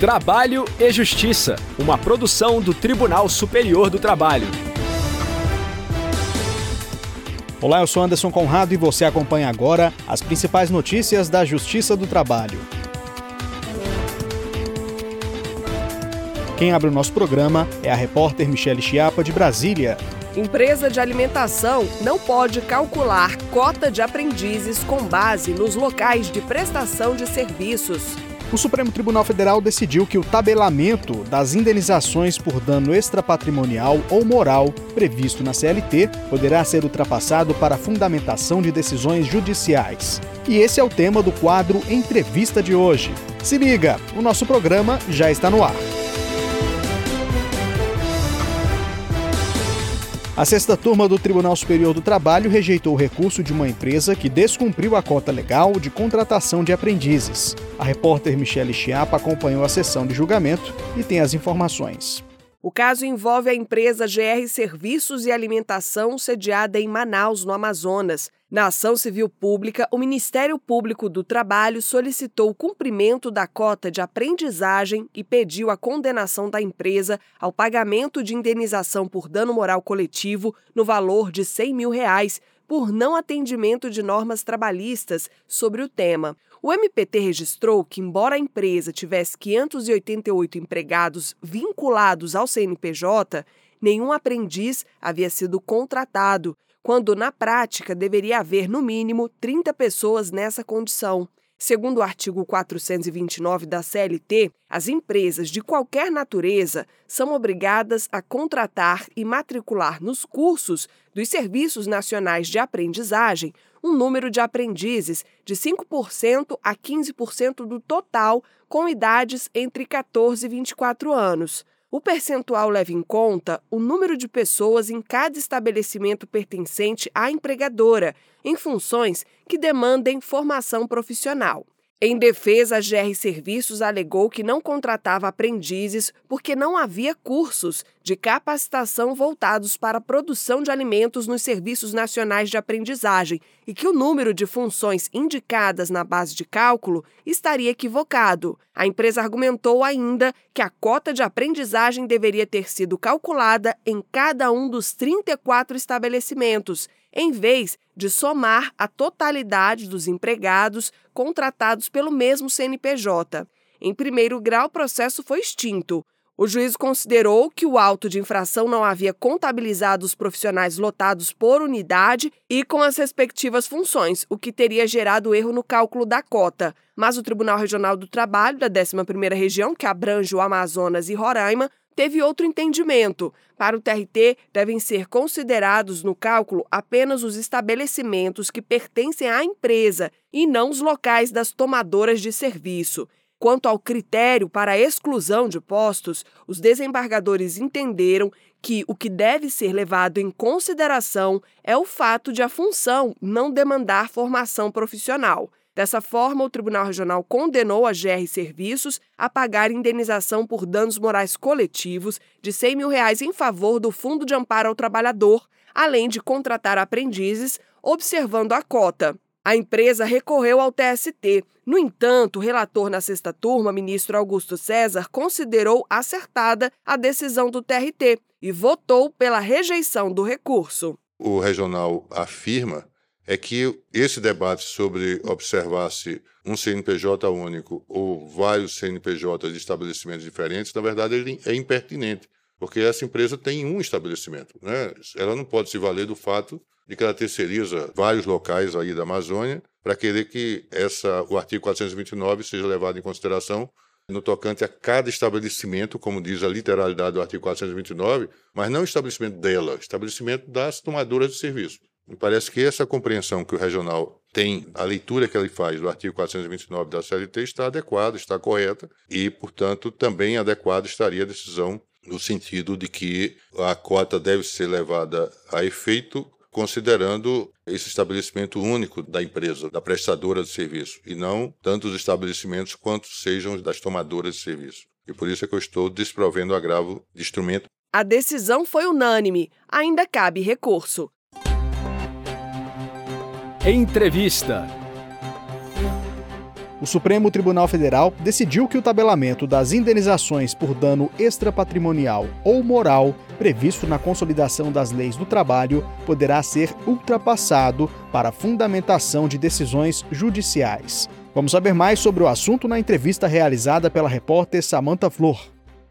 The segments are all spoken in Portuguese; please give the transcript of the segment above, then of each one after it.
Trabalho e Justiça, uma produção do Tribunal Superior do Trabalho. Olá, eu sou Anderson Conrado e você acompanha agora as principais notícias da Justiça do Trabalho. Quem abre o nosso programa é a repórter Michele Chiapa, de Brasília. Empresa de alimentação não pode calcular cota de aprendizes com base nos locais de prestação de serviços. O Supremo Tribunal Federal decidiu que o tabelamento das indenizações por dano extrapatrimonial ou moral previsto na CLT poderá ser ultrapassado para fundamentação de decisões judiciais. E esse é o tema do quadro Entrevista de hoje. Se liga, o nosso programa já está no ar. A sexta turma do Tribunal Superior do Trabalho rejeitou o recurso de uma empresa que descumpriu a cota legal de contratação de aprendizes. A repórter Michele Chiapa acompanhou a sessão de julgamento e tem as informações. O caso envolve a empresa GR Serviços e Alimentação, sediada em Manaus, no Amazonas. Na ação civil pública, o Ministério Público do Trabalho solicitou o cumprimento da cota de aprendizagem e pediu a condenação da empresa ao pagamento de indenização por dano moral coletivo no valor de 100 mil reais por não atendimento de normas trabalhistas sobre o tema. O MPT registrou que, embora a empresa tivesse 588 empregados vinculados ao CNPJ, nenhum aprendiz havia sido contratado, quando na prática deveria haver no mínimo 30 pessoas nessa condição. Segundo o artigo 429 da CLT, as empresas de qualquer natureza são obrigadas a contratar e matricular nos cursos dos Serviços Nacionais de Aprendizagem um número de aprendizes de 5% a 15% do total com idades entre 14 e 24 anos. O percentual leva em conta o número de pessoas em cada estabelecimento pertencente à empregadora, em funções que demandem formação profissional. Em defesa, a GR Serviços alegou que não contratava aprendizes porque não havia cursos de capacitação voltados para a produção de alimentos nos serviços nacionais de aprendizagem e que o número de funções indicadas na base de cálculo estaria equivocado. A empresa argumentou ainda que a cota de aprendizagem deveria ter sido calculada em cada um dos 34 estabelecimentos em vez de somar a totalidade dos empregados contratados pelo mesmo CNPJ. Em primeiro grau, o processo foi extinto. O juiz considerou que o auto de infração não havia contabilizado os profissionais lotados por unidade e com as respectivas funções, o que teria gerado erro no cálculo da cota. Mas o Tribunal Regional do Trabalho da 11ª Região, que abrange o Amazonas e Roraima, teve outro entendimento. Para o TRT, devem ser considerados no cálculo apenas os estabelecimentos que pertencem à empresa e não os locais das tomadoras de serviço. Quanto ao critério para a exclusão de postos, os desembargadores entenderam que o que deve ser levado em consideração é o fato de a função não demandar formação profissional. Dessa forma, o Tribunal Regional condenou a GR Serviços a pagar indenização por danos morais coletivos de 100 mil reais em favor do Fundo de Amparo ao Trabalhador, além de contratar aprendizes, observando a cota. A empresa recorreu ao TST. No entanto, o relator na sexta turma, ministro Augusto César, considerou acertada a decisão do TRT e votou pela rejeição do recurso. O regional afirma é que esse debate sobre observar-se um CNPJ único ou vários CNPJs de estabelecimentos diferentes, na verdade, ele é impertinente, porque essa empresa tem um estabelecimento. Né? Ela não pode se valer do fato de que ela terceiriza vários locais aí da Amazônia para querer que essa, o artigo 429 seja levado em consideração no tocante a cada estabelecimento, como diz a literalidade do artigo 429, mas não estabelecimento dela, estabelecimento das tomadoras de serviço. Me parece que essa compreensão que o regional tem, a leitura que ele faz do artigo 429 da CLT está adequada, está correta, e, portanto, também adequada estaria a decisão no sentido de que a cota deve ser levada a efeito considerando esse estabelecimento único da empresa, da prestadora de serviço, e não tanto os estabelecimentos quanto sejam das tomadoras de serviço. E por isso é que eu estou desprovendo o agravo de instrumento. A decisão foi unânime. Ainda cabe recurso. Entrevista. O Supremo Tribunal Federal decidiu que o tabelamento das indenizações por dano extrapatrimonial ou moral previsto na consolidação das leis do trabalho poderá ser ultrapassado para fundamentação de decisões judiciais. Vamos saber mais sobre o assunto na entrevista realizada pela repórter Samantha Flor.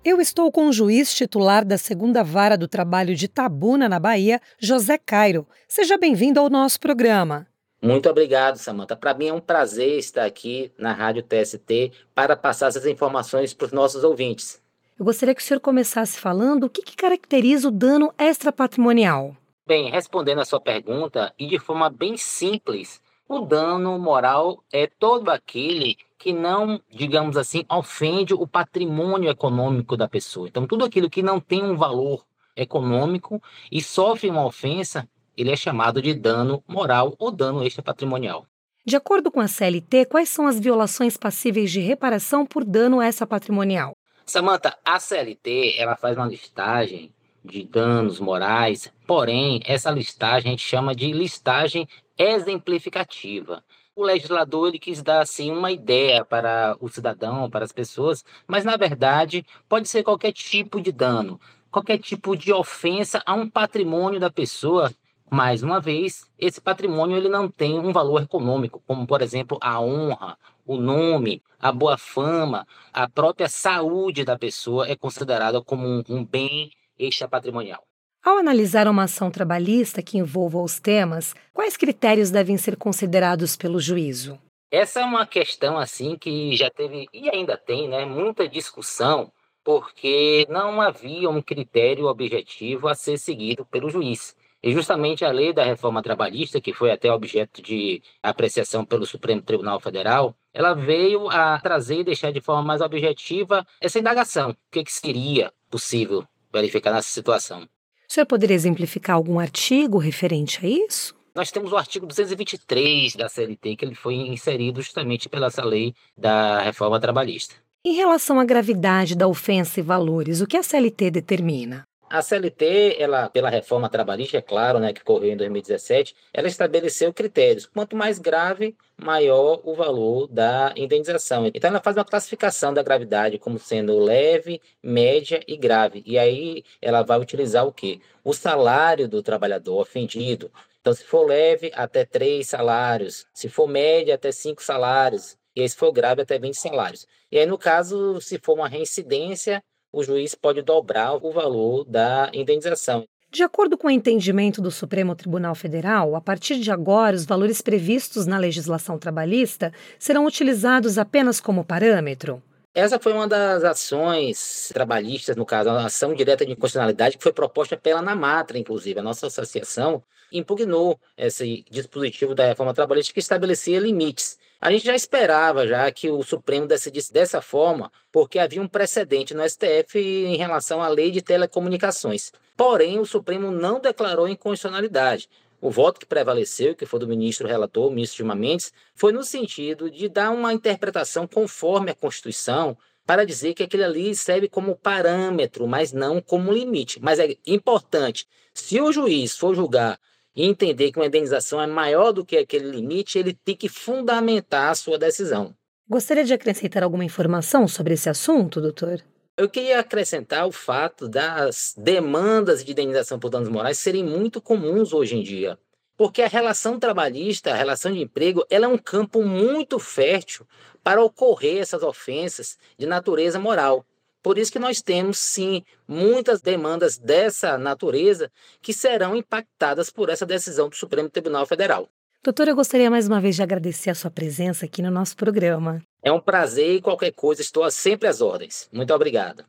Eu estou com o juiz titular da segunda vara do trabalho de Tabuna, na Bahia, José Cairo. Seja bem-vindo ao nosso programa. Muito obrigado, Samanta. Para mim é um prazer estar aqui na Rádio TST para passar essas informações para os nossos ouvintes. Eu gostaria que o senhor começasse falando o que, que caracteriza o dano extrapatrimonial. Bem, respondendo a sua pergunta, e de forma bem simples, o dano moral é todo aquele que não, digamos assim, ofende o patrimônio econômico da pessoa. Então, tudo aquilo que não tem um valor econômico e sofre uma ofensa ele é chamado de dano moral ou dano extrapatrimonial. De acordo com a CLT, quais são as violações passíveis de reparação por dano extrapatrimonial? Samanta, a CLT ela faz uma listagem de danos morais, porém, essa listagem a gente chama de listagem exemplificativa. O legislador ele quis dar assim uma ideia para o cidadão, para as pessoas, mas na verdade pode ser qualquer tipo de dano, qualquer tipo de ofensa a um patrimônio da pessoa mais uma vez, esse patrimônio ele não tem um valor econômico, como por exemplo a honra, o nome, a boa fama, a própria saúde da pessoa é considerada como um, um bem extrapatrimonial. Ao analisar uma ação trabalhista que envolva os temas, quais critérios devem ser considerados pelo juízo? Essa é uma questão assim que já teve e ainda tem, né, muita discussão, porque não havia um critério objetivo a ser seguido pelo juiz. E justamente a lei da reforma trabalhista, que foi até objeto de apreciação pelo Supremo Tribunal Federal, ela veio a trazer e deixar de forma mais objetiva essa indagação. O que, que seria possível verificar nessa situação? O senhor poderia exemplificar algum artigo referente a isso? Nós temos o artigo 223 da CLT, que ele foi inserido justamente pela essa lei da reforma trabalhista. Em relação à gravidade da ofensa e valores, o que a CLT determina? A CLT, ela, pela reforma trabalhista, é claro, né, que ocorreu em 2017, ela estabeleceu critérios. Quanto mais grave, maior o valor da indenização. Então, ela faz uma classificação da gravidade como sendo leve, média e grave. E aí, ela vai utilizar o quê? O salário do trabalhador ofendido. Então, se for leve, até três salários. Se for média, até cinco salários. E aí, se for grave, até 20 salários. E aí, no caso, se for uma reincidência, o juiz pode dobrar o valor da indenização. De acordo com o entendimento do Supremo Tribunal Federal, a partir de agora, os valores previstos na legislação trabalhista serão utilizados apenas como parâmetro. Essa foi uma das ações trabalhistas, no caso, a ação direta de inconstitucionalidade que foi proposta pela Namatra, inclusive. A nossa associação impugnou esse dispositivo da reforma trabalhista que estabelecia limites. A gente já esperava já que o Supremo decidisse dessa forma, porque havia um precedente no STF em relação à lei de telecomunicações. Porém, o Supremo não declarou inconstitucionalidade. O voto que prevaleceu, que foi do ministro relator, o ministro Gilmar Mendes, foi no sentido de dar uma interpretação conforme a Constituição, para dizer que aquilo ali serve como parâmetro, mas não como limite. Mas é importante, se o juiz for julgar e entender que uma indenização é maior do que aquele limite, ele tem que fundamentar a sua decisão. Gostaria de acrescentar alguma informação sobre esse assunto, doutor? Eu queria acrescentar o fato das demandas de indenização por danos morais serem muito comuns hoje em dia. Porque a relação trabalhista, a relação de emprego, ela é um campo muito fértil para ocorrer essas ofensas de natureza moral. Por isso que nós temos, sim, muitas demandas dessa natureza que serão impactadas por essa decisão do Supremo Tribunal Federal. Doutor, eu gostaria mais uma vez de agradecer a sua presença aqui no nosso programa. É um prazer e qualquer coisa estou sempre às ordens. Muito obrigado.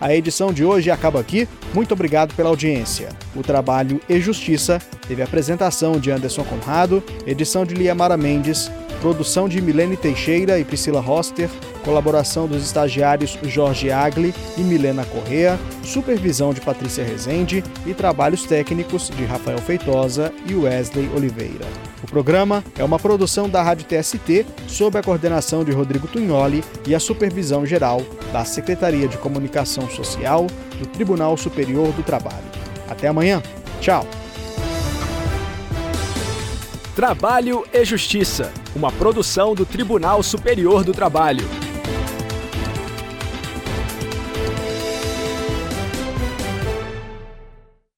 A edição de hoje acaba aqui. Muito obrigado pela audiência. O trabalho e Justiça teve apresentação de Anderson Conrado, edição de Liamara Mendes, produção de Milene Teixeira e Priscila Roster, colaboração dos estagiários Jorge Agli e Milena Correa, supervisão de Patrícia Rezende e trabalhos técnicos de Rafael Feitosa e Wesley Oliveira. O programa é uma produção da Rádio TST sob a coordenação de Rodrigo Tunholi e a supervisão geral da Secretaria de Comunicação Social do Tribunal Superior do Trabalho. Até amanhã. Tchau. Trabalho e Justiça, uma produção do Tribunal Superior do Trabalho.